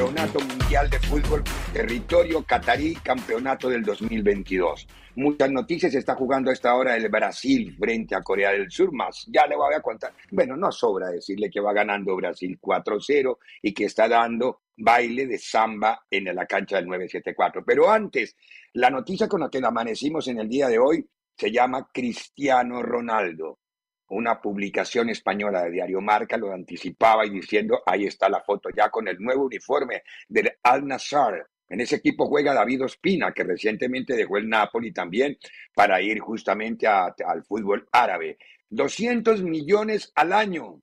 Campeonato Mundial de Fútbol Territorio Catarí, Campeonato del 2022. Muchas noticias, está jugando a esta hora el Brasil frente a Corea del Sur, más ya le voy a contar. Bueno, no sobra decirle que va ganando Brasil 4-0 y que está dando baile de samba en la cancha del 974. Pero antes, la noticia con la que amanecimos en el día de hoy se llama Cristiano Ronaldo una publicación española de Diario Marca lo anticipaba y diciendo, ahí está la foto ya con el nuevo uniforme del Al Nassr. En ese equipo juega David Ospina, que recientemente dejó el Napoli también para ir justamente al fútbol árabe. 200 millones al año.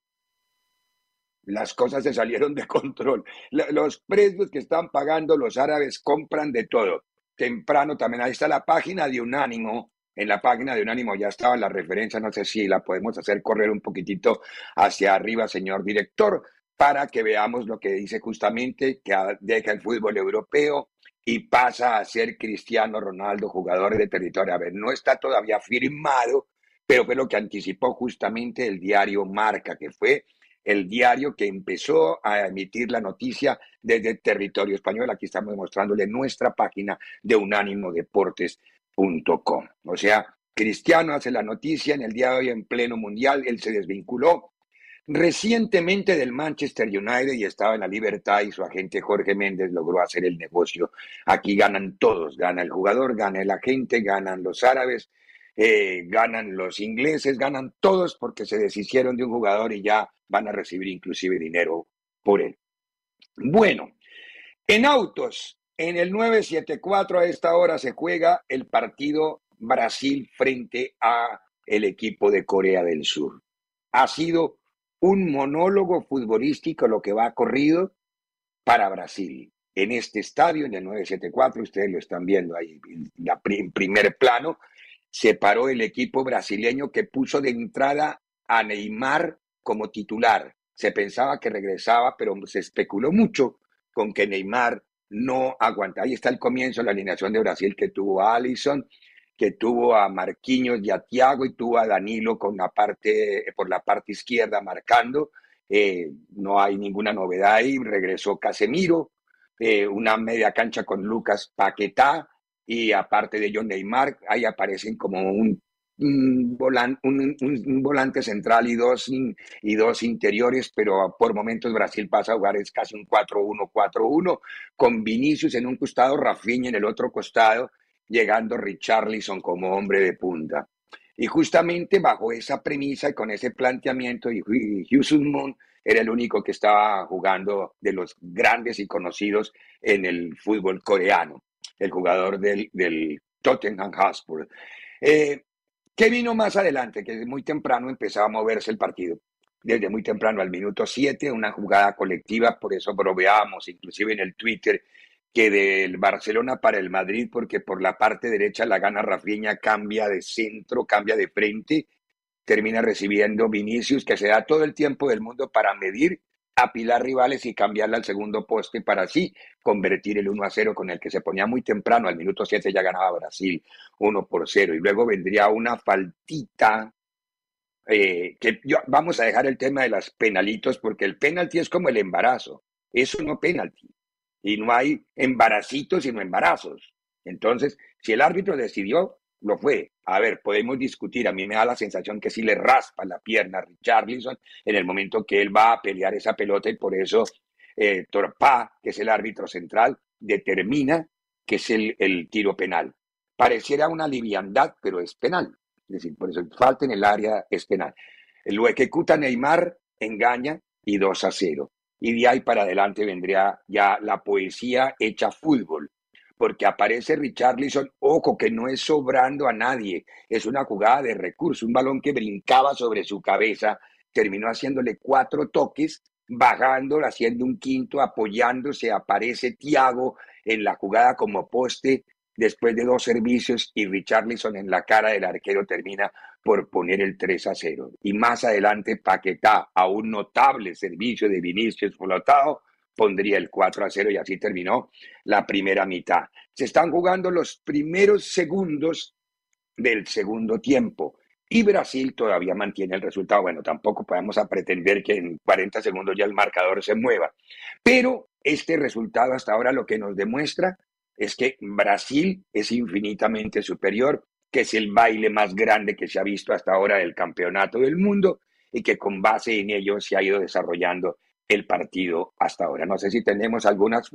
Las cosas se salieron de control. Los precios que están pagando los árabes compran de todo. Temprano también, ahí está la página de Unánimo, en la página de Unánimo ya estaba la referencia, no sé si la podemos hacer correr un poquitito hacia arriba, señor director, para que veamos lo que dice justamente, que deja el fútbol europeo y pasa a ser Cristiano Ronaldo, jugador de territorio. A ver, no está todavía firmado, pero fue lo que anticipó justamente el diario Marca, que fue el diario que empezó a emitir la noticia desde territorio español. Aquí estamos mostrándole nuestra página de Unánimo Deportes o sea, Cristiano hace la noticia en el día de hoy en pleno mundial, él se desvinculó recientemente del Manchester United y estaba en la libertad y su agente Jorge Méndez logró hacer el negocio. Aquí ganan todos, gana el jugador, gana el agente, ganan los árabes, eh, ganan los ingleses, ganan todos porque se deshicieron de un jugador y ya van a recibir inclusive dinero por él. Bueno, en autos, en el 974 a esta hora se juega el partido Brasil frente a el equipo de Corea del Sur. Ha sido un monólogo futbolístico lo que va corrido para Brasil. En este estadio, en el 974, ustedes lo están viendo ahí en primer plano, se paró el equipo brasileño que puso de entrada a Neymar como titular. Se pensaba que regresaba, pero se especuló mucho con que Neymar no aguanta. Ahí está el comienzo, la alineación de Brasil que tuvo a Allison, que tuvo a Marquinhos y a Thiago y tuvo a Danilo con la parte, por la parte izquierda marcando. Eh, no hay ninguna novedad ahí. Regresó Casemiro, eh, una media cancha con Lucas Paquetá y aparte de John Neymar, ahí aparecen como un un, volante central y dos, y dos interiores, pero por momentos Brasil pasa a jugar es casi un 4-1-4-1, con Vinicius en un costado, Rafinha en el otro costado, llegando Richarlison como hombre de punta. Y justamente bajo esa premisa y con ese planteamiento, Houston Moon era el único que estaba jugando de los grandes y conocidos en el fútbol coreano, el jugador del, del Tottenham Hotspur. Eh, ¿Qué vino más adelante? Que muy temprano empezaba a moverse el partido. Desde muy temprano, al minuto 7, una jugada colectiva, por eso bromeábamos, inclusive en el Twitter, que del Barcelona para el Madrid, porque por la parte derecha la gana Rafinha, cambia de centro, cambia de frente, termina recibiendo Vinicius, que se da todo el tiempo del mundo para medir, apilar rivales y cambiarla al segundo poste para así convertir el 1 a 0 con el que se ponía muy temprano. Al minuto 7 ya ganaba Brasil 1 por 0. Y luego vendría una faltita. Eh, que vamos a dejar el tema de las penalitos porque el penalti es como el embarazo. Eso no penalti. Y no hay embaracitos sino embarazos. Entonces, si el árbitro decidió, lo fue. A ver, podemos discutir. A mí me da la sensación que si le raspa la pierna a Richarlison en el momento que él va a pelear esa pelota y por eso eh, Torpá, que es el árbitro central, determina que es el, el tiro penal. Pareciera una liviandad, pero es penal. Es decir, por eso falta en el área es penal. Lo ejecuta Neymar, engaña y 2 a 0. Y de ahí para adelante vendría ya la poesía hecha fútbol porque aparece Richarlison, ojo, que no es sobrando a nadie, es una jugada de recurso, un balón que brincaba sobre su cabeza, terminó haciéndole cuatro toques, bajando, haciendo un quinto, apoyándose, aparece Tiago en la jugada como poste después de dos servicios y Richarlison en la cara del arquero termina por poner el 3 a 0. Y más adelante Paquetá a un notable servicio de Vinicius Flotado pondría el 4 a 0 y así terminó la primera mitad. Se están jugando los primeros segundos del segundo tiempo y Brasil todavía mantiene el resultado. Bueno, tampoco podemos pretender que en 40 segundos ya el marcador se mueva, pero este resultado hasta ahora lo que nos demuestra es que Brasil es infinitamente superior, que es el baile más grande que se ha visto hasta ahora del campeonato del mundo y que con base en ello se ha ido desarrollando el partido hasta ahora. No sé si tenemos algunas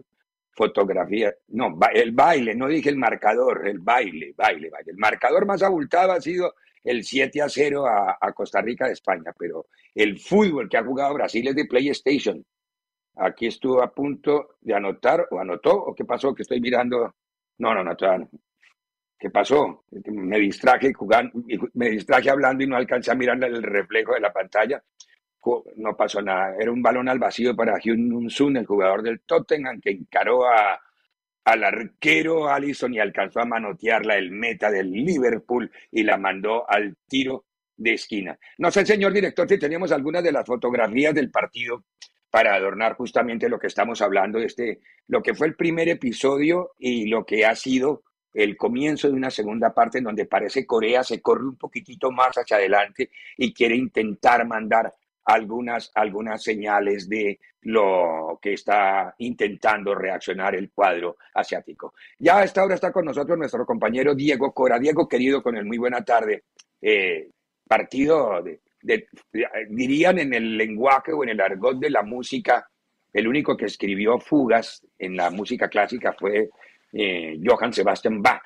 fotografías. No, el baile, no dije el marcador, el baile, baile, baile. El marcador más abultado ha sido el 7 a 0 a, Costa Rica de España, pero el fútbol que ha jugado Brasil es de PlayStation. Aquí estuvo a punto de anotar, o anotó, o qué pasó, que estoy mirando. No, no, no, no. ¿Qué pasó? Me distraje jugando, me distraje hablando y no alcancé a mirar el reflejo de la pantalla no pasó nada. Era un balón al vacío para Hyun Sun, el jugador del Tottenham, que encaró a, al arquero Allison y alcanzó a manotearla el meta del Liverpool y la mandó al tiro de esquina. No sé, señor director, si tenemos algunas de las fotografías del partido para adornar justamente lo que estamos hablando, este, lo que fue el primer episodio y lo que ha sido el comienzo de una segunda parte en donde parece Corea se corre un poquitito más hacia adelante y quiere intentar mandar algunas, algunas señales de lo que está intentando reaccionar el cuadro asiático. Ya a esta hora está con nosotros nuestro compañero Diego Cora. Diego, querido, con el muy buena tarde. Eh, partido, dirían en el lenguaje o en el argot de la música, el único que escribió fugas en la música clásica fue eh, Johann Sebastian Bach.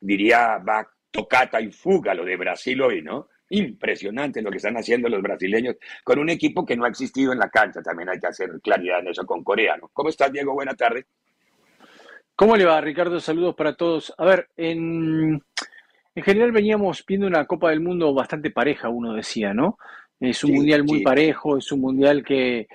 Diría Bach, tocata y fuga, lo de Brasil hoy, ¿no? Impresionante lo que están haciendo los brasileños con un equipo que no ha existido en la cancha. También hay que hacer claridad en eso con coreano. ¿Cómo estás, Diego? Buena tarde. ¿Cómo le va, Ricardo? Saludos para todos. A ver, en, en general veníamos viendo una Copa del Mundo bastante pareja, uno decía, ¿no? Es un mundial muy parejo, es un mundial que,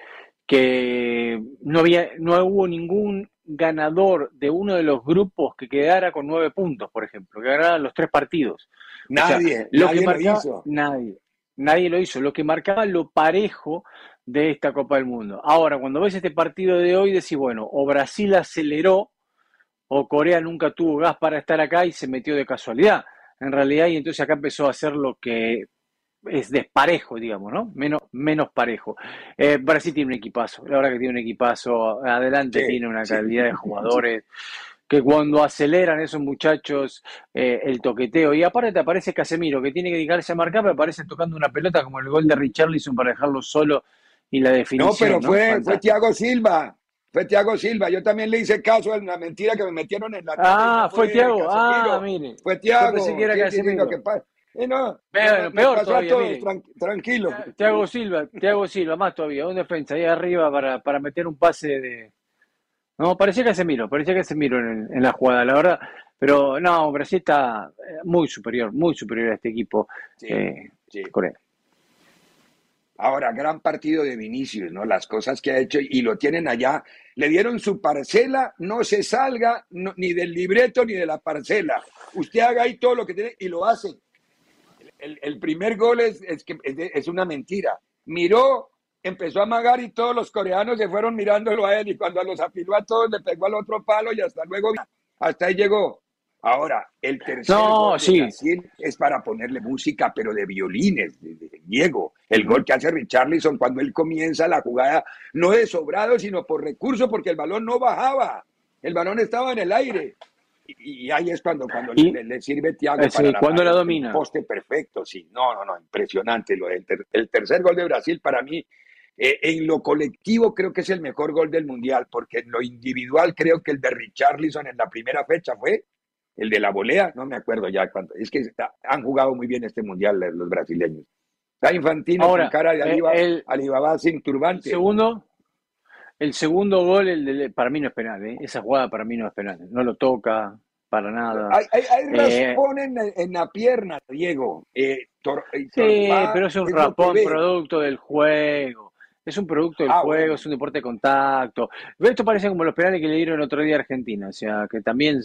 que no, había, no hubo ningún ganador de uno de los grupos que quedara con nueve puntos, por ejemplo, que ganaran los tres partidos. Nadie, lo que marcaba, lo hizo. Nadie, nadie lo hizo. Lo que marcaba lo parejo de esta Copa del Mundo. Ahora, cuando ves este partido de hoy, decís, bueno, o Brasil aceleró, o Corea nunca tuvo gas para estar acá y se metió de casualidad. En realidad, y entonces acá empezó a hacer lo que es desparejo, digamos, ¿no? Menos, menos parejo. Eh, Brasil tiene un equipazo, la verdad que tiene un equipazo, adelante tiene una calidad de jugadores que cuando aceleran esos muchachos eh, el toqueteo, y aparte te aparece Casemiro, que tiene que dedicarse a marcar, pero aparece tocando una pelota como el gol de Richarlison para dejarlo solo y la definición. No, pero fue, fue Thiago Silva. Fue Thiago Silva, yo también le hice caso a la mentira que me metieron en la Ah, fue, Thiago, ah, mire. Fue Thiago. Que era eh, no, peor, peor todavía, tranquilo. Thiago Silva, Thiago Silva, más todavía, un defensa ahí arriba para, para meter un pase de, no, parecía que se miró, parecía que se miró en, en, la jugada, la verdad. Pero no, Brasil está eh, muy superior, muy superior a este equipo sí, eh, sí. Corea. Ahora, gran partido de Vinicius, ¿no? Las cosas que ha hecho y lo tienen allá. Le dieron su parcela, no se salga ni del libreto ni de la parcela. Usted haga ahí todo lo que tiene y lo hace. el, primer gol es, es, que es, una mentira. Miró, empezó a amagar y todos los coreanos se fueron mirándolo a él y cuando los afiló a todos le pegó al otro palo y hasta luego, hasta ahí llegó. Ahora, el tercer gol es para ponerle música, pero de violines, de, Diego. El gol que hace Richarlison cuando él comienza la jugada, no de sobrado, sino por recurso, porque el balón no bajaba. El balón estaba en el aire. Y, ahí es cuando, cuando le, sirve Thiago eh, para cuando la domina. poste perfecto, sí. No, no, no, impresionante. Lo el tercer gol de Brasil para mí, eh, en lo colectivo creo que es el mejor gol del Mundial, porque en lo individual creo que el de Richarlison en la primera fecha fue el de la volea, no me acuerdo ya cuánto. Es que han jugado muy bien este mundial los brasileños. Está Infantino con cara de eh, Alibaba, sin turbante. segundo, el segundo gol, el de, para mí no es penal, ¿eh? esa jugada para mí no es penal. No lo toca para nada. Hay, hay, eh, en, la pierna, Diego. sí, pero es un rapón producto del juego. Es un producto del ah, juego, es un deporte de contacto. Esto parece como los penales que le dieron el otro día a Argentina, o sea, que también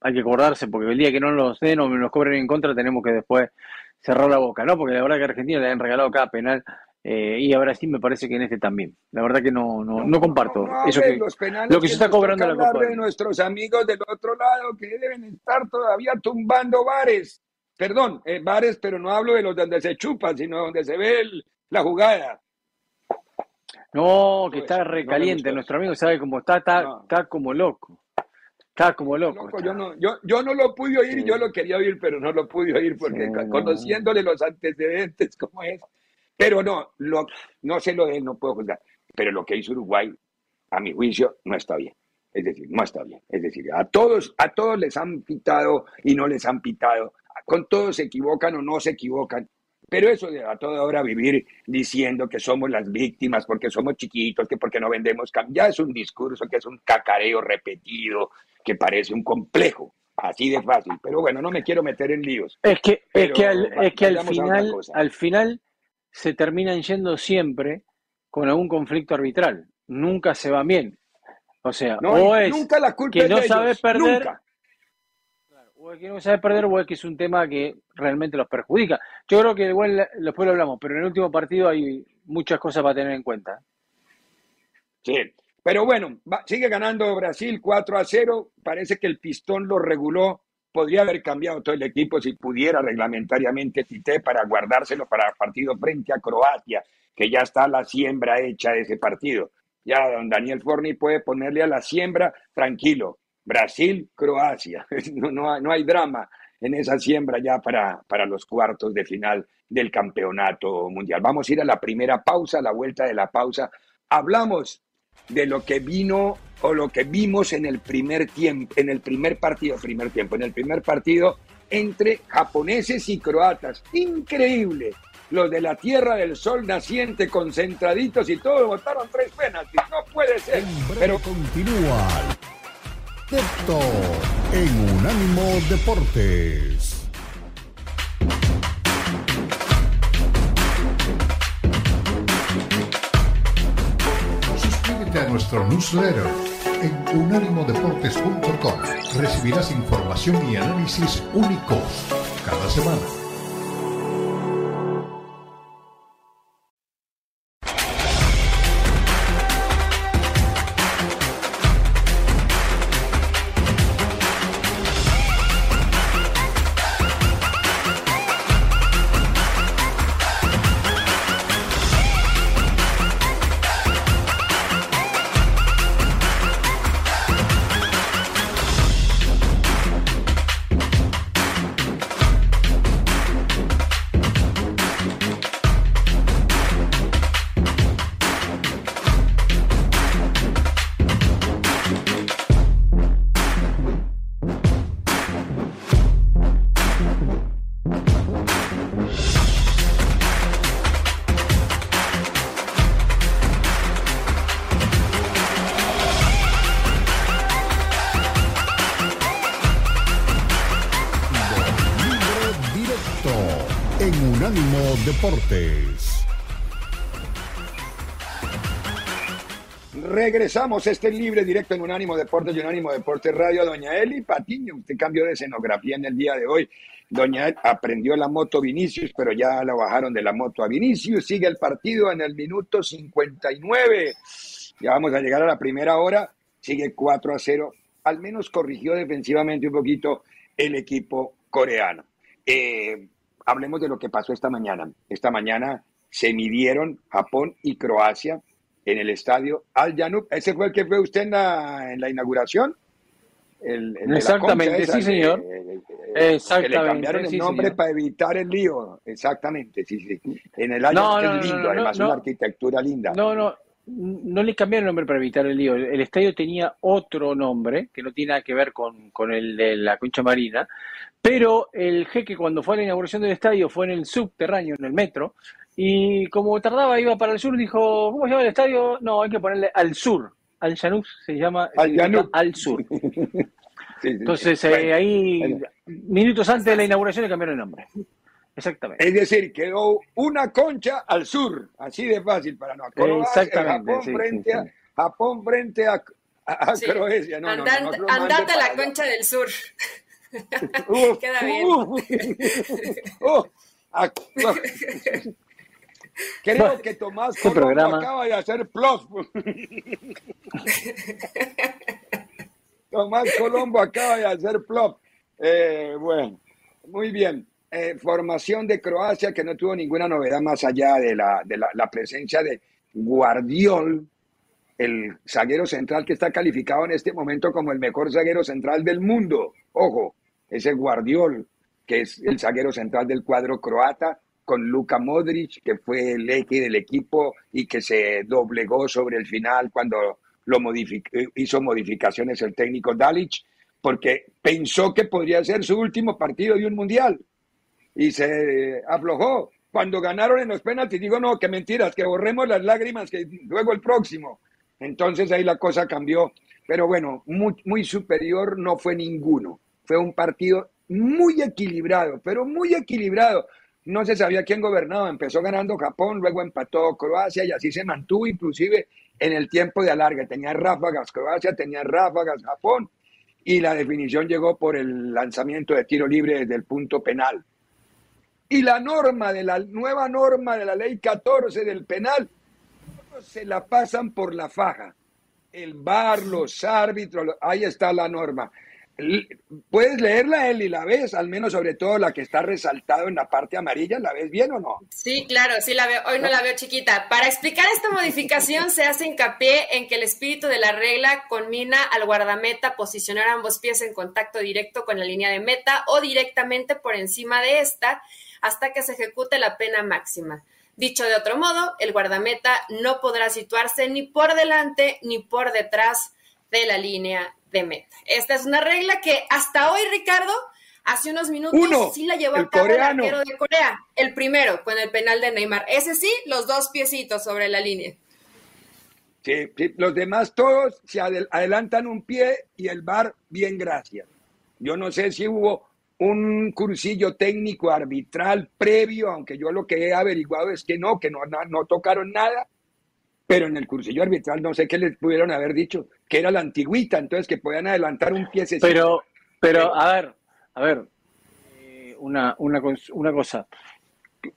hay que acordarse, porque el día que no los den o nos cobren en contra, tenemos que después cerrar la boca, ¿no? Porque la verdad que a Argentina le han regalado cada penal eh, y ahora sí me parece que en este también. La verdad que no, no, no comparto eso que, lo que se está cobrando la Copa. de nuestros amigos del otro lado que deben estar todavía tumbando bares. Perdón, eh, bares, pero no hablo de los donde se chupan, sino donde se ve la jugada. No, que está recaliente. Nuestro amigo sabe cómo está, está, está como loco. Está como loco. Yo, no, yo, yo no lo pude oír y yo lo quería oír, pero no lo pude oír porque conociéndole los antecedentes como es. Pero no, lo, no sé lo no puedo juzgar. Pero lo que hizo Uruguay, a mi juicio, no está bien. Es decir, no está bien. Es decir, a todos, a todos les han pitado y no les han pitado. Con todos se equivocan o no se equivocan. Pero eso de a toda hora vivir diciendo que somos las víctimas porque somos chiquitos, que porque no vendemos, ya es un discurso que es un cacareo repetido, que parece un complejo, así de fácil. Pero bueno, no me quiero meter en líos. Es que, es que, al, es que al, final, al final se terminan yendo siempre con algún conflicto arbitral. Nunca se va bien. O sea, o es nunca la culpa que no sabe perder. O no sabe perder o que es un tema que realmente los perjudica. Yo creo que igual después lo hablamos, pero en el último partido hay muchas cosas para tener en cuenta. Sí, pero bueno, sigue ganando Brasil 4 a 0. Parece que el pistón lo reguló. Podría haber cambiado todo el equipo si pudiera reglamentariamente Tite para guardárselo para el partido frente a Croacia, que ya está la siembra hecha de ese partido. Ya don Daniel Forni puede ponerle a la siembra tranquilo. Brasil, Croacia. No, no, no hay drama en esa siembra ya para, para los cuartos de final del campeonato mundial. Vamos a ir a la primera pausa, a la vuelta de la pausa. Hablamos de lo que vino o lo que vimos en el primer tiempo, en el primer partido, primer tiempo, en el primer partido entre japoneses y croatas. Increíble. Los de la Tierra del Sol naciente, concentraditos y todos votaron tres penaltis. No puede ser. Pero continúa. En Unánimo Deportes. a nuestro newsletter en unánimodeportes.com. Recibirás información y análisis únicos cada semana. Regresamos, este libre directo en Unánimo Deportes y Unánimo Deportes Radio. Doña Eli Patiño, usted cambió de escenografía en el día de hoy. Doña Eli aprendió la moto Vinicius, pero ya la bajaron de la moto a Vinicius. Sigue el partido en el minuto 59. Ya vamos a llegar a la primera hora. Sigue 4 a 0. Al menos corrigió defensivamente un poquito el equipo coreano. Eh, hablemos de lo que pasó esta mañana. Esta mañana se midieron Japón y Croacia en el estadio Al Janub. ¿Ese fue el que fue usted en la, en la inauguración? El, Exactamente, sí, señor. Exactamente. Que le cambiaron el nombre para evitar el lío. Exactamente, sí, sí. En el Al no, es lindo, además, una arquitectura linda. No, no, no le cambiaron el nombre para evitar el lío. El, estadio tenía otro nombre que no tiene nada que ver con, con, el de la Concha Marina, pero el jeque cuando fue a la inauguración del estadio fue en el subterráneo, en el metro, y como tardaba, iba para el sur, dijo, ¿cómo se llama el estadio? No, hay que ponerle al sur. Al Janus se llama al, al sur. Entonces, eh, ahí, minutos antes de la inauguración, le cambiaron el nombre. Exactamente. Es decir, quedó una concha al sur, así de fácil para no. Exactamente. Japón, frente A, Japón frente a, Croacia. No, andate a la concha del sur. Queda bien. Creo que Tomás este Colombo acaba de hacer plus. Tomás Colombo acaba de hacer plop. Eh, bueno, muy bien. Eh, formación de Croacia que no tuvo ninguna novedad más allá de, la, de la, presencia de Guardiol, el zaguero central que está calificado en este momento como el mejor zaguero central del mundo. Ojo, ese Guardiol, que es el zaguero central del cuadro croata, con Luka Modric, que fue el eje del equipo y que se doblegó sobre el final cuando lo hizo modificaciones el técnico Dalic, porque pensó que podría ser su último partido de un mundial y se aflojó. Cuando ganaron en los penaltis, digo, no, que mentiras, que borremos las lágrimas, que luego el próximo. Entonces ahí la cosa cambió. Pero bueno, muy, superior no fue ninguno. Fue un partido muy equilibrado, pero muy equilibrado no se sabía quién gobernaba. Empezó ganando Japón, luego empató Croacia y así se mantuvo inclusive en el tiempo de alargue. Tenía ráfagas Croacia, tenía ráfagas Japón y la definición llegó por el lanzamiento de tiro libre desde el punto penal. Y la norma de la nueva norma de la ley 14 del penal se la pasan por la faja. El bar, los árbitros, ahí está la norma. ¿Puedes leerla, él y la ves? Al menos sobre todo la que está resaltado en la parte amarilla, ¿la ves bien o no? Sí, claro, sí la veo. Hoy no la veo chiquita. Para explicar esta modificación se hace hincapié en que el espíritu de la regla conmina al guardameta posicionar ambos pies en contacto directo con la línea de meta o directamente por encima de esta hasta que se ejecute la pena máxima. Dicho de otro modo, el guardameta no podrá situarse ni por delante ni por detrás de la línea de meta. Esta es una regla que hasta hoy, Ricardo, hace unos minutos sí la llevó a cabo el arquero de Corea, el primero con el penal de Neymar. Ese sí, los dos piecitos sobre la línea. Sí, los demás todos se adelantan un pie y el bar, bien, gracias. Yo no sé si hubo un cursillo técnico arbitral previo, aunque yo lo que he averiguado es que no, que no, no tocaron nada, pero en el cursillo arbitral no sé qué les pudieron haber dicho, que era la antigüita, entonces que podían adelantar un pie. Pero, pero, a ver, a ver, eh, una, una, una cosa.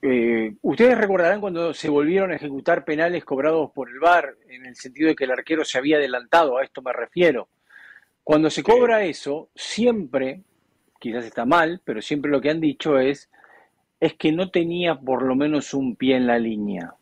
Eh, Ustedes recordarán cuando se volvieron a ejecutar penales cobrados por el VAR, en el sentido de que el arquero se había adelantado, a esto me refiero. Cuando se cobra eso, siempre, quizás está mal, pero siempre lo que han dicho es, es que no tenía por lo menos un pie en la línea.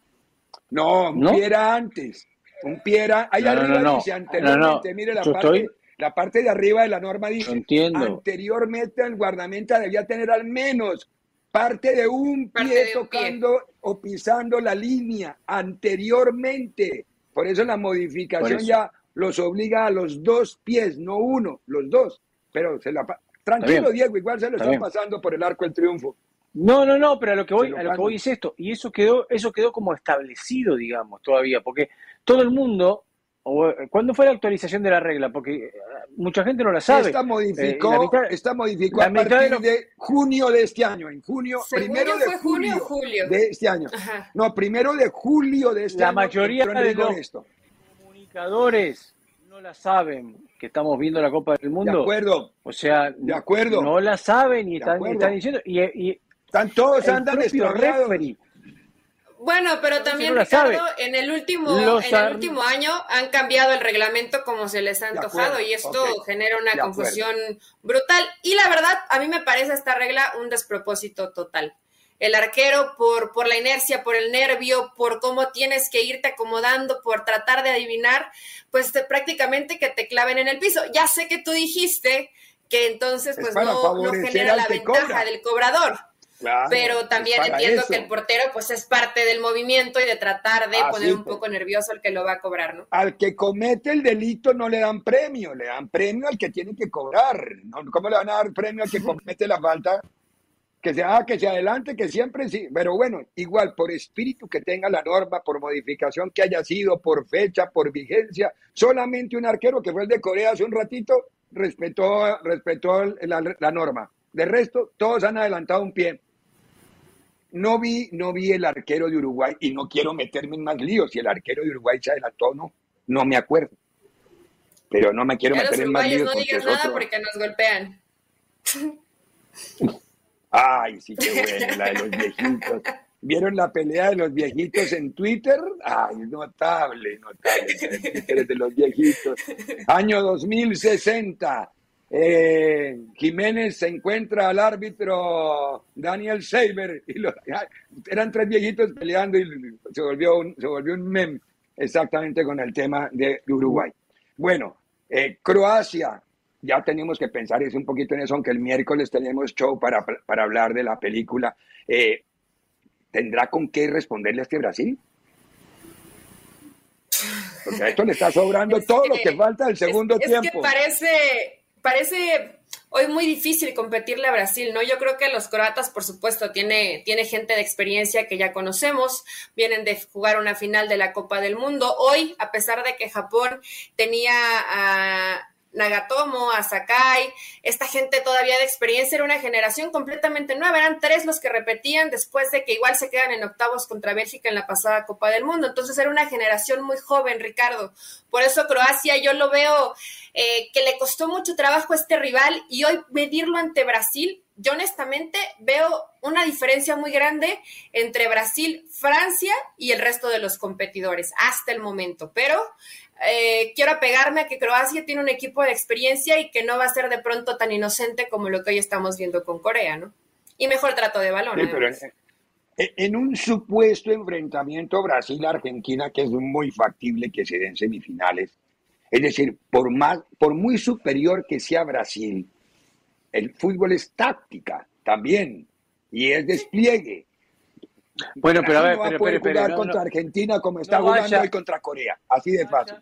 No, un pie era antes. Un pie era. Ahí arriba dice anteriormente. Mire la parte, la parte de arriba de la norma dice. Anteriormente el guardameta debía tener al menos parte de un pie tocando o pisando la línea. Anteriormente. Por eso la modificación ya los obliga a los dos pies, no uno, los dos. Pero se la. Tranquilo, Diego, igual se lo están pasando por el arco el triunfo. No, no, no, pero a lo que voy, a lo que voy es esto, y eso quedó, eso quedó como establecido, digamos, todavía, porque todo el mundo, ¿cuándo fue la actualización de la regla? Porque eh, mucha gente no la sabe. Esta modificó, esta modificó a partir de, junio de este año, en junio, primero de julio, de este año. No, primero de julio de este la año. Mayoría de los, Los no la saben que estamos viendo la Copa del Mundo. De acuerdo. O sea, de acuerdo. No la saben y están, diciendo. Y, y, están todos andan Bueno, pero también, Ricardo, en el último, en el último año han cambiado el reglamento como se les ha antojado y esto genera una confusión brutal. Y la verdad, a mí me parece esta regla un despropósito total el arquero por, por la inercia, por el nervio, por cómo tienes que irte acomodando, por tratar de adivinar, pues prácticamente que te claven en el piso. Ya sé que tú dijiste que entonces pues no, genera la ventaja del cobrador. pero también entiendo que el portero pues es parte del movimiento y de tratar de poner un poco nervioso al que lo va a cobrar, ¿no? Al que comete el delito no le dan premio, le dan premio al que tiene que cobrar. ¿Cómo le van a dar premio al que comete la falta? Que se haga, que se adelante, que siempre sí, pero bueno, igual por espíritu que tenga la norma, por modificación que haya sido, por fecha, por vigencia, solamente un arquero que fue el de Corea hace un ratito respetó, respetó la, norma. De resto, todos han adelantado un pie. No vi, no vi el arquero de Uruguay y no quiero meterme en más líos. Si el arquero de Uruguay se adelantó o no, no me acuerdo. Pero no me quiero meter en más líos. No digas nada porque nos golpean. Ay, sí, qué bueno, la de los viejitos. ¿Vieron la pelea de los viejitos en Twitter? Ay, notable, notable. de los viejitos. Año 2060. Eh, Jiménez se encuentra al árbitro Daniel Seiber y eran tres viejitos peleando y se volvió un, se volvió un meme exactamente con el tema de Uruguay. Bueno, eh, Croacia ya tenemos que pensar es un poquito en eso, aunque el miércoles tenemos show para, para hablar de la película. Eh, ¿Tendrá con qué responderle a este Brasil? Porque a esto le está sobrando todo lo que falta del segundo tiempo. Es que parece, parece hoy muy difícil competirle a Brasil, ¿no? Yo creo que los croatas, por supuesto, tiene, tiene gente de experiencia que ya conocemos, vienen de jugar una final de la Copa del Mundo. Hoy, a pesar de que Japón tenía a Nagatomo, a Sakai, esta gente todavía de experiencia, era una generación completamente nueva, eran tres los que repetían después de que igual se quedan en octavos contra Bélgica en la pasada Copa del Mundo, entonces era una generación muy joven, Ricardo, por eso Croacia yo lo veo eh, que le costó mucho trabajo a este rival y hoy medirlo ante Brasil, yo honestamente veo una diferencia muy grande entre Brasil, Francia y el resto de los competidores hasta el momento, pero eh, quiero apegarme a que Croacia tiene un equipo de experiencia y que no va a ser de pronto tan inocente como lo que hoy estamos viendo con Corea, ¿no? Y mejor trato de balón. en, un supuesto enfrentamiento Brasil-Argentina, que es muy factible que se den semifinales, es decir, por, más, por muy superior que sea Brasil, el fútbol es táctica también y es despliegue. Bueno, pero a ver, pero, pero, jugar contra Argentina como está jugando hoy contra Corea, así de fácil.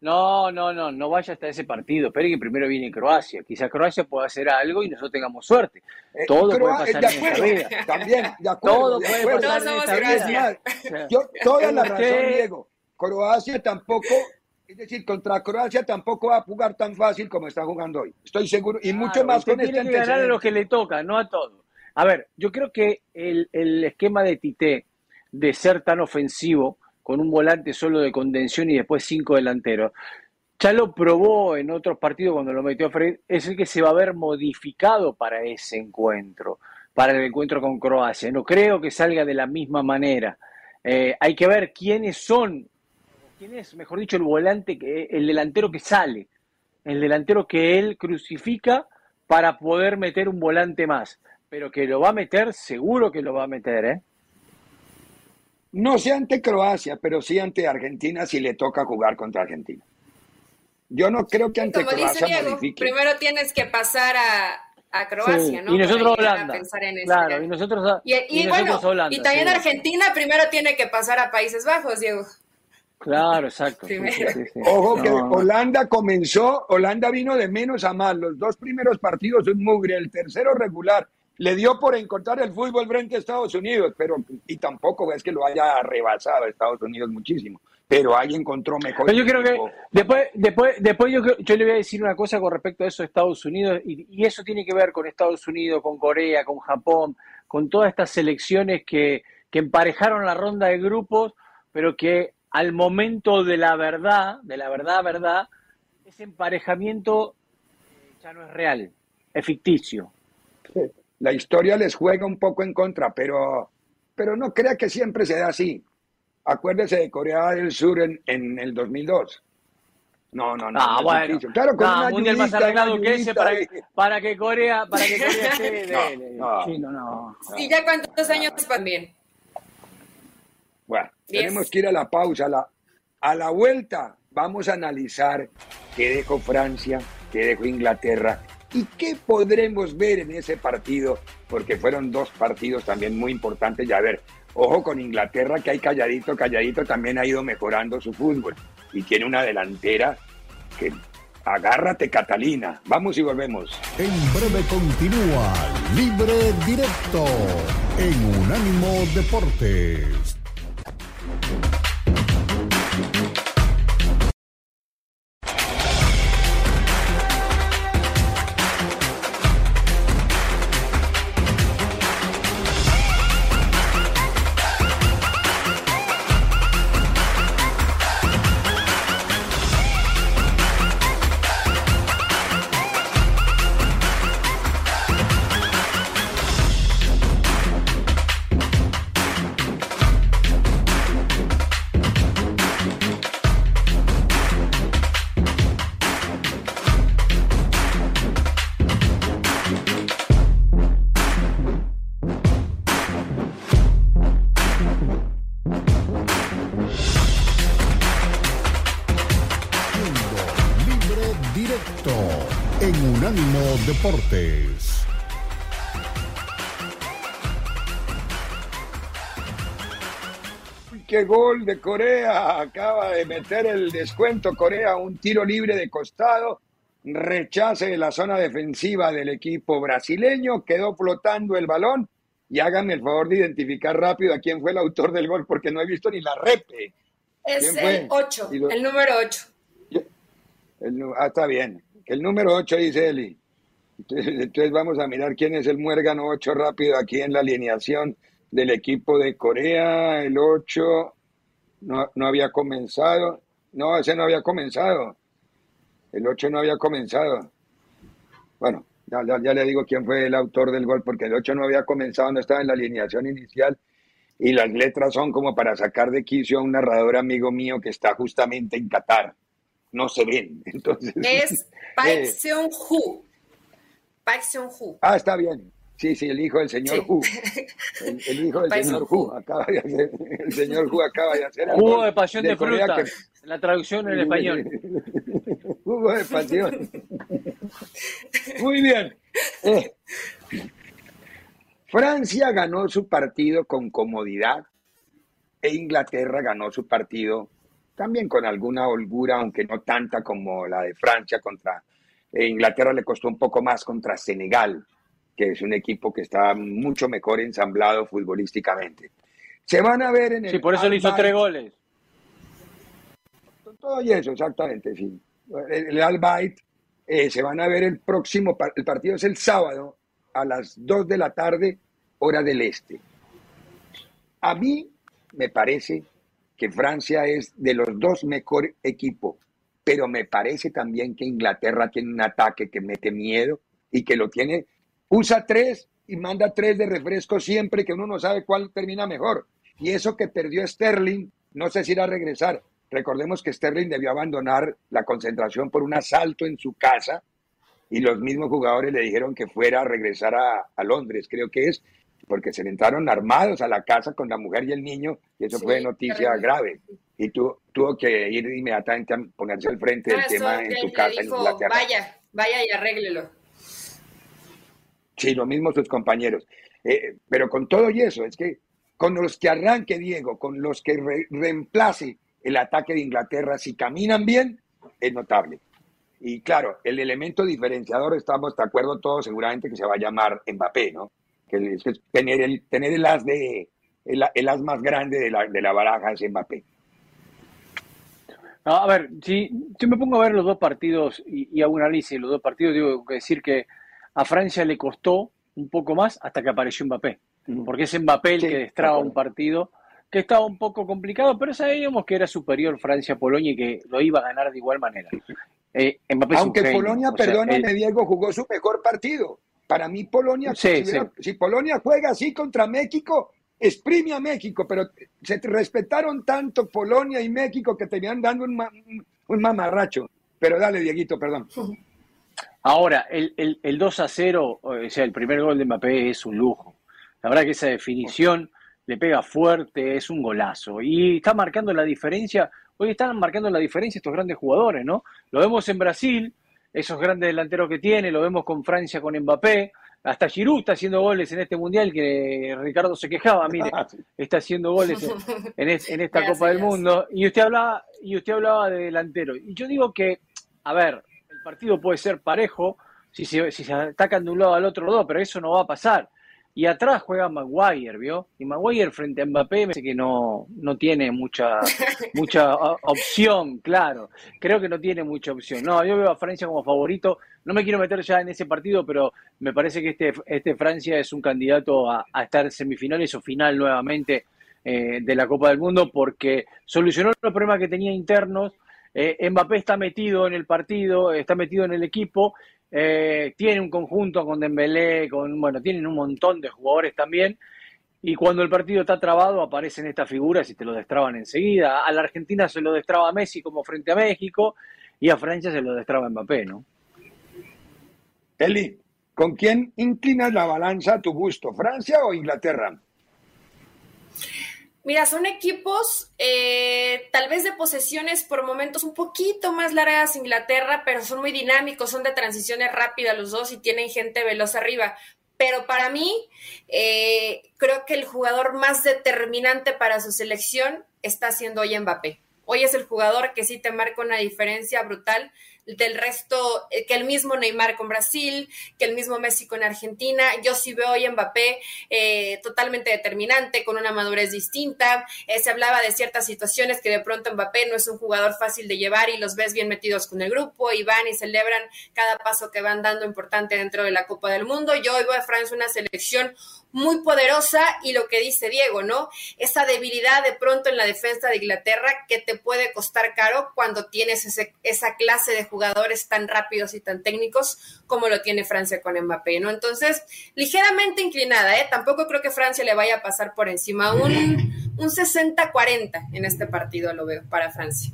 No, no, no, no vaya hasta ese partido. Espere que primero viene Croacia. Quizás Croacia pueda hacer algo y nosotros tengamos suerte. Eh, Todo puede pasar en esta vida. También, de acuerdo. Todo puede pasar en esta vida. Yo, toda la razón, Diego. Croacia tampoco, es decir, contra Croacia tampoco va a jugar tan fácil como está jugando hoy. Estoy seguro. Y mucho más con este tiene que ganar a los que le toca, no a todos. A ver, yo creo que el, esquema de Tite de ser tan ofensivo, con un volante solo de contención y después cinco delanteros, ya lo probó en otros partidos cuando lo metió a Fred, es el que se va a ver modificado para ese encuentro, para el encuentro con Croacia. No creo que salga de la misma manera. Eh, hay que ver quiénes son, quién es, mejor dicho, el volante, el delantero que sale, el delantero que él crucifica para poder meter un volante más. Pero que lo va a meter, seguro que lo va a meter, ¿eh? No sé ante Croacia, pero sí ante Argentina si le toca jugar contra Argentina. Yo no creo que ante Croacia modifique. Primero tienes que pasar a, Croacia, ¿no? Y nosotros Holanda. claro, y nosotros, y, bueno, y también Argentina primero tiene que pasar a Países Bajos, Diego. Claro, exacto. Ojo que Holanda comenzó, Holanda vino de menos a más. Los dos primeros partidos un mugre, el tercero regular le dio por encontrar el fútbol frente a Estados Unidos, pero y tampoco es que lo haya rebasado a Estados Unidos muchísimo, pero ahí encontró mejor. yo creo que después, después, después yo, yo, le voy a decir una cosa con respecto a eso de Estados Unidos, y, eso tiene que ver con Estados Unidos, con Corea, con Japón, con todas estas selecciones que, que emparejaron la ronda de grupos, pero que al momento de la verdad, de la verdad, verdad, ese emparejamiento eh, ya no es real, es ficticio. La historia les juega un poco en contra, pero, pero no crea que siempre se da así. Acuérdese de Corea del Sur en, en el 2002. No, no, no. Ah, no bueno. Claro, con No, una mundial más ayudita, arreglado una que ese para que, ahí. para que Corea, para que Corea esté de- No, no. Sí, no, no. ¿Y ya cuántos años también? Bueno, Diez. tenemos que ir a la pausa. A la, a la vuelta vamos a analizar qué dejó Francia, qué dejó Inglaterra y qué podremos ver en ese partido, porque fueron dos partidos también muy importantes. Y a ver, ojo con Inglaterra, que hay calladito, calladito, también ha ido mejorando su fútbol y tiene una delantera que agárrate, Catalina. Vamos y volvemos. En breve continúa Libre Directo en Unánimo Deportes. ¡Qué gol de Corea! Acaba de meter el descuento Corea, un tiro libre de costado, rechace de la zona defensiva del equipo brasileño, quedó flotando el balón y háganme el favor de identificar rápido a quién fue el autor del gol porque no he visto ni la repe. Es el 8, Y lo- el número 8. El nu- ah, está bien. El número 8 dice Eli. Entonces, entonces vamos a mirar quién es el muérgano 8 rápido aquí en la alineación del equipo de Corea. El 8 no, no había comenzado. No, ese no había comenzado. El 8 no había comenzado. Bueno, ya, ya- le digo quién fue el autor del gol, porque el 8 no había comenzado, no estaba en la alineación inicial. Y las letras son como para sacar de quicio a un narrador amigo mío que está justamente en Qatar. No se ven. Entonces, Es Park eh, Seung-hoo. Park Seung-hoo. Ah, está bien. Sí, sí, el hijo del señor Sí. Hu. El, el hijo del señor Hu. Acaba de hacer, el señor Hu acaba de hacer. Jugo de pasión de fruta. que- La traducción en español. Jugo de pasión. Muy bien. Eh, Francia ganó su partido con comodidad e Inglaterra ganó su partido también con alguna holgura, aunque no tanta como la de Francia contra eh, Inglaterra le costó un poco más contra Senegal, que es un equipo que está mucho mejor ensamblado futbolísticamente. Se van a ver en el Sí, por eso le hizo tres goles. todo y eso, exactamente, sí. El, el eh, se van a ver el próximo, el partido es el sábado a las 2 de la tarde, hora del este. A mí me parece que Francia es de los dos mejor equipos, pero me parece también que Inglaterra tiene un ataque que mete miedo y que lo tiene, usa tres y manda tres de refresco siempre que uno no sabe cuál termina mejor. Y eso que perdió Sterling, no sé si irá a regresar. Recordemos que Sterling debió abandonar la concentración por un asalto en su casa y los mismos jugadores le dijeron que fuera a regresar a, a Londres, creo que es, porque se le entraron armados a la casa con la mujer y el niño y eso Sí, fue noticia grave. Y tu- tuvo que ir inmediatamente a ponerse al frente del Ah, tema en su casa en dijo, Inglaterra. vaya, vaya y arréglelo. Sí, lo mismo sus compañeros. Eh, pero con todo y eso, es que con los que arranque Diego, con los que re- reemplace el ataque de Inglaterra, si caminan bien, es notable. Y claro, el elemento diferenciador, estamos de acuerdo todos seguramente que se va a llamar Mbappé, ¿no? Que es tener el, tener el as de el, el as más grande de la, de la baraja es Mbappé. No, a ver, si yo me pongo a ver los dos partidos y, y hago un los dos partidos, tengo que decir que a Francia le costó un poco más hasta que apareció Mbappé. Porque es Mbappé el Sí, que de destraba un partido que estaba un poco complicado, pero sabíamos que era superior Francia a Polonia y que lo iba a ganar de igual manera. Eh, Aunque Polonia, perdóname, Diego, jugó su mejor partido. Para mí, Polonia, si, Polonia juega así contra México, exprime a México, pero se respetaron tanto Polonia y México que tenían dando un, un mamarracho. Pero dale, Dieguito, perdón. Ahora, el, el, el 2 a 0, o sea, el primer gol de Mbappé es un lujo. La verdad que esa definición le pega fuerte, es un golazo. Y está marcando la diferencia, hoy están marcando la diferencia estos grandes jugadores, ¿no? Lo vemos en Brasil, esos grandes delanteros que tiene, lo vemos con Francia, con Mbappé, hasta Giroud está haciendo goles en este mundial que Ricardo se quejaba, mire, está haciendo goles en, esta Copa del Mundo. Y usted hablaba, y usted hablaba de delantero. Y yo digo que, a ver, partido puede ser parejo si se, si se atacan de un lado al otro dos, pero eso no va a pasar. Y atrás juega Maguire, ¿vio? Y Maguire frente a Mbappé me parece que no, no tiene mucha, mucha opción, claro. Creo que no tiene mucha opción. No, yo veo a Francia como favorito. No me quiero meter ya en ese partido, pero me parece que este, este Francia es un candidato a, estar en semifinales o final nuevamente eh, de la Copa del Mundo porque solucionó los problemas que tenía internos. Eh, Mbappé está metido en el partido, está metido en el equipo eh, tiene un conjunto con Dembélé, con, bueno, tienen un montón de jugadores también. Y cuando el partido está trabado, aparecen estas figuras y te lo destraban enseguida. A la Argentina se lo destraba Messi como frente a México y a Francia se lo destraba Mbappé, ¿no? Eli, ¿con quién inclinas la balanza a tu gusto, Francia o Inglaterra? Mira, son equipos eh, tal vez de posesiones por momentos un poquito más largas Inglaterra, pero son muy dinámicos, son de transiciones rápidas los dos y tienen gente veloz arriba. Pero para mí, eh, creo que el jugador más determinante para su selección está siendo hoy Mbappé. Hoy es el jugador que sí te marca una diferencia brutal del resto, eh, que el mismo Neymar con Brasil, que el mismo Messi con Argentina. Yo sí veo hoy Mbappé eh, totalmente determinante, con una madurez distinta. Eh, se hablaba de ciertas situaciones que de pronto Mbappé no es un jugador fácil de llevar y los ves bien metidos con el grupo y van y celebran cada paso que van dando importante dentro de la Copa del Mundo. Yo hoy veo a Francia una selección muy poderosa y lo que dice Diego, ¿no? Esa debilidad de pronto en la defensa de Inglaterra que te puede costar caro cuando tienes esa clase de jugadores tan rápidos y tan técnicos como lo tiene Francia con Mbappé, ¿no? Entonces, ligeramente inclinada, ¿eh? Tampoco creo que Francia le vaya a pasar por encima. Un, un 60-40 en este partido lo veo para Francia.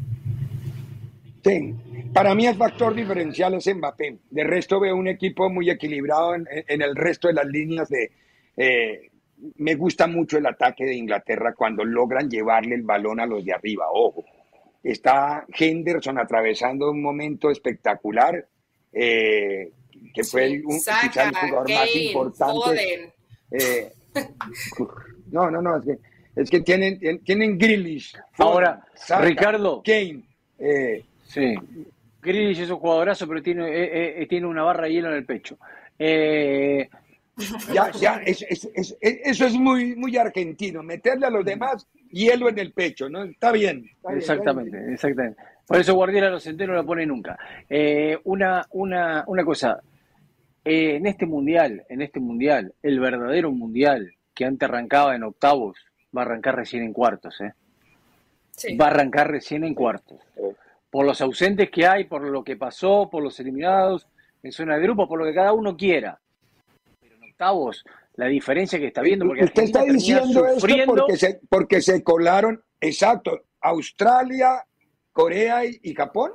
Sí, para mí el factor diferencial es Mbappé. De resto veo un equipo muy equilibrado en el resto de las líneas de, eh, me gusta mucho el ataque de Inglaterra cuando logran llevarle el balón a los de arriba. Ojo, está Henderson atravesando un momento espectacular, eh, que fue el, un, jugador más importante. Eh, no, no, no, es que, es que tienen, tienen Grealish. Ahora, Ricardo. Kane. sí, Grealish es un jugadorazo, pero tiene, tiene una barra de hielo en el pecho. Eh, ya, ya, es, eso es muy, muy argentino, meterle a los demás hielo en el pecho, ¿no? Está bien. exactamente, exactamente. Por eso Guardiola los enteros no la pone nunca. Eh, una, una, una cosa, eh, en este mundial, en este mundial, el verdadero mundial que antes arrancaba en octavos, va a arrancar recién en cuartos, ¿eh? Va a arrancar recién en cuartos. Por los ausentes que hay, por lo que pasó, por los eliminados en zona de grupo, por lo que cada uno quiera octavos la diferencia que está viendo. Porque Usted está diciendo esto porque se, porque se colaron, exacto, Australia, Corea y, Japón.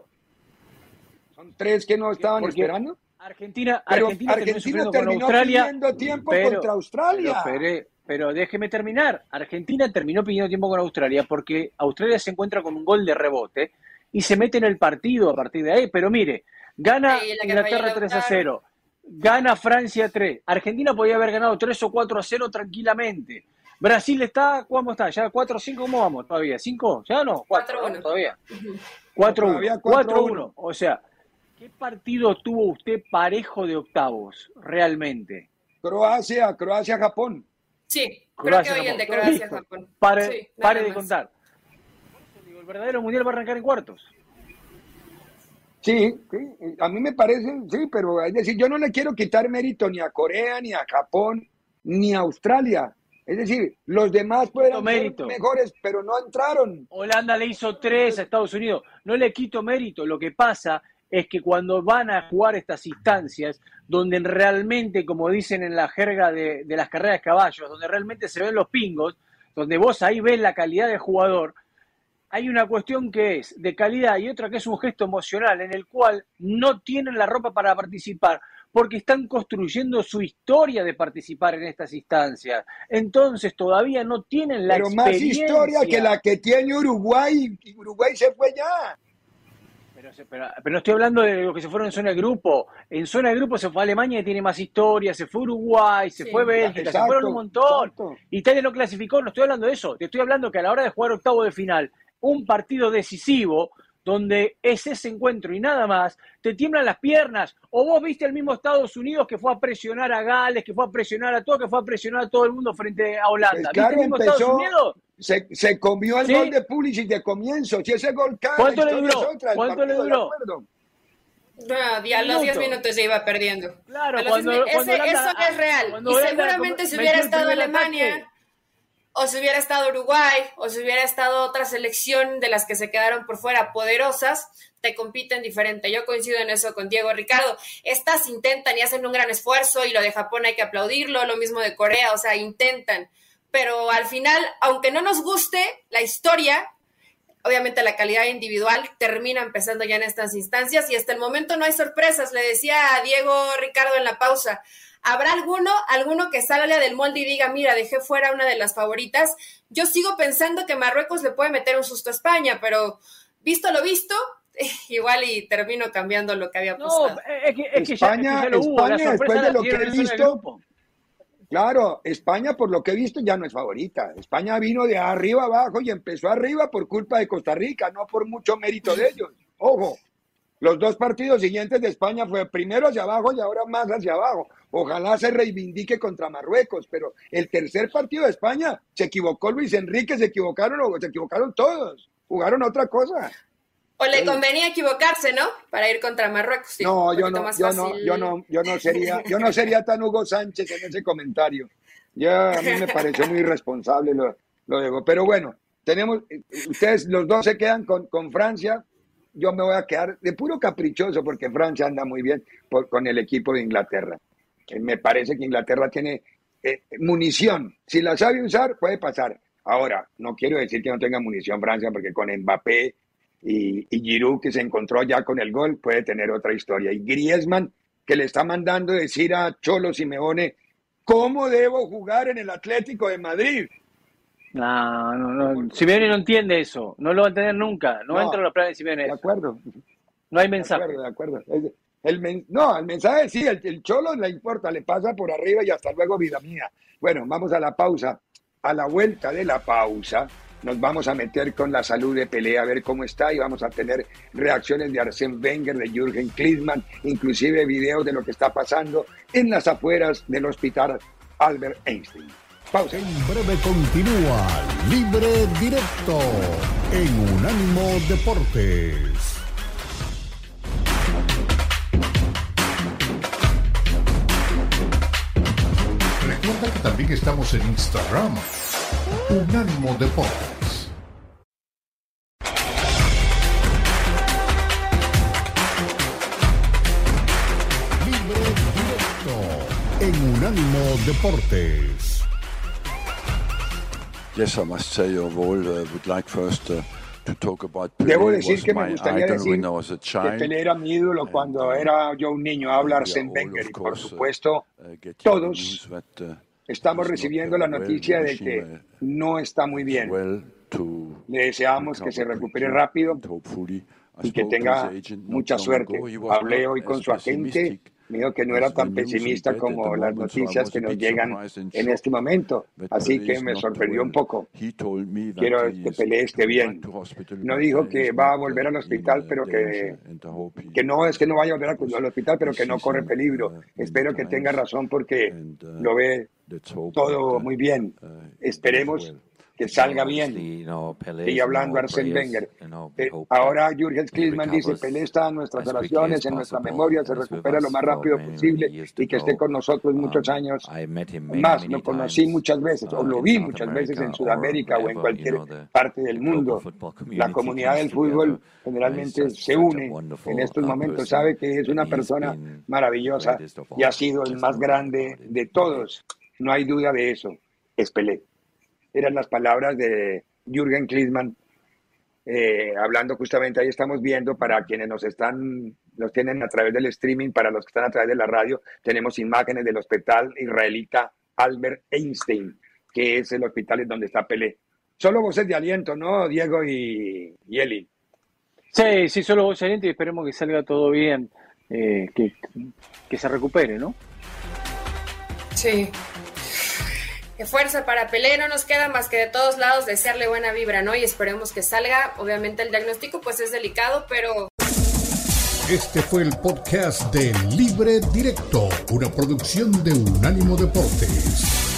Son tres que no estaban esperando. Argentina, Argentina, terminó, terminó pidiendo tiempo contra Australia. Pero, pero, déjeme terminar. Argentina terminó pidiendo tiempo con Australia porque Australia se encuentra con un gol de rebote y se mete en el partido a partir de ahí. Pero mire, gana Inglaterra 3 a 0 gana Francia 3. Argentina podía haber ganado 3 o 4 a 0 tranquilamente. Brasil está, ¿cómo está? ¿Ya 4 o 5? ¿Cómo vamos todavía? ¿5? ¿Ya no? 4 1 todavía. 4 1. 4 1. O sea, ¿qué partido tuvo usted parejo de octavos realmente? Croacia, Croacia, Japón. Sí, creo que hoy el de Croacia, Japón. Pare, pare de contar. El verdadero mundial va a arrancar en cuartos. Sí, sí, a mí me parece, sí, pero es decir, yo no le quiero quitar mérito ni a Corea, ni a Japón, ni a Australia. Es decir, los demás pueden ser mejores, pero no entraron. Holanda le hizo tres a Estados Unidos. No le quito mérito. Lo que pasa es que cuando van a jugar estas instancias, donde realmente, como dicen en la jerga de, de las carreras de caballos, donde realmente se ven los pingos, donde vos ahí ves la calidad del jugador, hay una cuestión que es de calidad y otra que es un gesto emocional en el cual no tienen la ropa para participar porque están construyendo su historia de participar en estas instancias. Entonces todavía no tienen la Pero más historia que la que tiene Uruguay. y Uruguay se fue ya. Pero, pero- pero no estoy hablando de los que se fueron en zona de grupo. En zona de grupo se fue Alemania y tiene más historia, se fue Uruguay, se Sí. fue Bélgica, se fueron un montón. exacto. Italia no clasificó, no estoy hablando de eso. Te estoy hablando que a la hora de jugar octavo de final, un partido decisivo, donde es ese encuentro y nada más, te tiemblan las piernas. O vos viste al mismo Estados Unidos que fue a presionar a Gales, que fue a presionar a todo, que fue a presionar a todo el mundo frente a Holanda. ¿Viste claro, el mismo Estados empezó- Unidos? Se, se comió el Sí. gol de Pulisic de comienzo. Si ese gol cae, ¿Cuánto le duró? otra, ¿Cuánto le duró? No, y a los 10 Minuto. minutos ya iba perdiendo. Claro, cuando- 10 cuando ese- Holanda- eso es real. Y Holanda seguramente si hubiera estado Alemania, ataque. O si hubiera estado Uruguay, o si hubiera estado otra selección de las que se quedaron por fuera poderosas, te compiten diferente. Yo coincido en eso con Diego Ricardo. Estas intentan y hacen un gran esfuerzo, y lo de Japón hay que aplaudirlo, lo mismo de Corea, o sea, intentan. Pero al final, aunque no nos guste la historia, obviamente la calidad individual termina empezando ya en estas instancias y hasta el momento no hay sorpresas. Le decía a Diego Ricardo en la pausa, ¿habrá alguno, alguno que salga del molde y diga, mira, dejé fuera una de las favoritas? Yo sigo pensando que Marruecos le puede meter un susto a España, pero visto lo visto, igual y termino cambiando lo que había No, apostado. es que, es que ya, España- es que ya lo hubo. La España, después de lo que he visto. Claro, España, por lo que he visto, ya no es favorita. España vino de arriba abajo y empezó arriba por culpa de Costa Rica, no por mucho mérito de ellos. Ojo, los dos partidos siguientes de España fue primero hacia abajo y ahora más hacia abajo. Ojalá se reivindique contra Marruecos, pero el tercer partido de España se equivocó Luis Enrique, se equivocaron o se equivocaron todos. Jugaron otra cosa. O le convenía equivocarse, ¿no? Para ir contra Marruecos. digo, No, yo no, yo no, yo no, yo no sería, yo no sería tan Hugo Sánchez en ese comentario. Ya a mí me pareció muy irresponsable lo, lo de Hugo. Pero bueno, tenemos, ustedes los dos se quedan con, con Francia. Yo me voy a quedar de puro caprichoso porque Francia anda muy bien por- con el equipo de Inglaterra. Me parece que Inglaterra tiene eh, munición. Si la sabe usar, puede pasar. Ahora, no quiero decir que no tenga munición Francia porque con Mbappé y, y Giroud que se encontró ya con el gol puede tener otra historia. Y Griezmann que le está mandando decir a Cholo Simeone cómo debo jugar en el Atlético de Madrid. No, no, no. Simeone no entiende eso. No lo va a entender nunca. No, No, entra en los planes de Simeone. De acuerdo, No hay de mensaje. acuerdo, de acuerdo. El, men- no, el mensaje sí, el, el Cholo le importa, le pasa por arriba y hasta luego, vida mía. Bueno, vamos a la pausa. A la vuelta de la pausa nos vamos a meter con la salud de Pelé a ver cómo está y vamos a tener reacciones de Arsène Wenger, de Jürgen Klinsmann, inclusive videos de lo que está pasando en las afueras del hospital Albert Einstein. Pausa. En breve continúa Libre Directo en Unánimo Deportes. También estamos en Instagram. Unánimo Deportes. Libre Directo en Unánimo Deportes. Yes, I must say, overall, uh, would like first uh, to talk about Pelé. Debo decir que me gustaría decir que. Pelé era mi ídolo cuando era yo un niño. Habla we Arsène are all, Wenger y por uh, supuesto uh, todos uh, estamos not recibiendo la noticia de que no está muy bien. Le deseamos que se recupere rápido y que tenga mucha suerte. Hablé hoy con su agente, dijo que no era as tan pesimista como las noticias que nos llegan en este momento. Así que me sorprendió un poco. Quiero que Pelé esté bien. No dijo que va a volver al hospital, pero que, que no es que no vaya a volver al hospital, pero que no corre peligro. uh, Espero que tenga razón porque uh, lo ve todo uh, muy bien. Esperemos. Que salga bien. Sigue hablando Arsène Wenger. Eh, ahora Jürgen Klinsmann dice, Pelé está en nuestras oraciones, en nuestra memoria, se recupera lo más rápido posible y que esté con nosotros muchos um, años más. Lo conocí muchas veces o lo vi muchas veces en Sudamérica o en cualquier parte del mundo. La comunidad del fútbol generalmente se une en estos momentos, sabe que es una persona maravillosa y ha sido el más grande de todos. No hay duda de eso. Es Pelé eran las palabras de Jürgen Klinsmann, eh, hablando justamente, ahí estamos viendo para quienes nos están, nos tienen a través del streaming, para los que están a través de la radio, tenemos imágenes del hospital israelita Albert Einstein, que es el hospital en donde está Pelé. Solo voces de aliento, ¿no, Diego y, Eli? Sí, sí, solo voces de aliento y esperemos que salga todo bien, eh, que, que se recupere, ¿no? Sí, Qué fuerza para Pelé, no nos queda más que de todos lados desearle buena vibra, ¿no? Y esperemos que salga. Obviamente el diagnóstico pues es delicado, pero... Este fue el podcast de Libre Directo, una producción de Unánimo Deportes.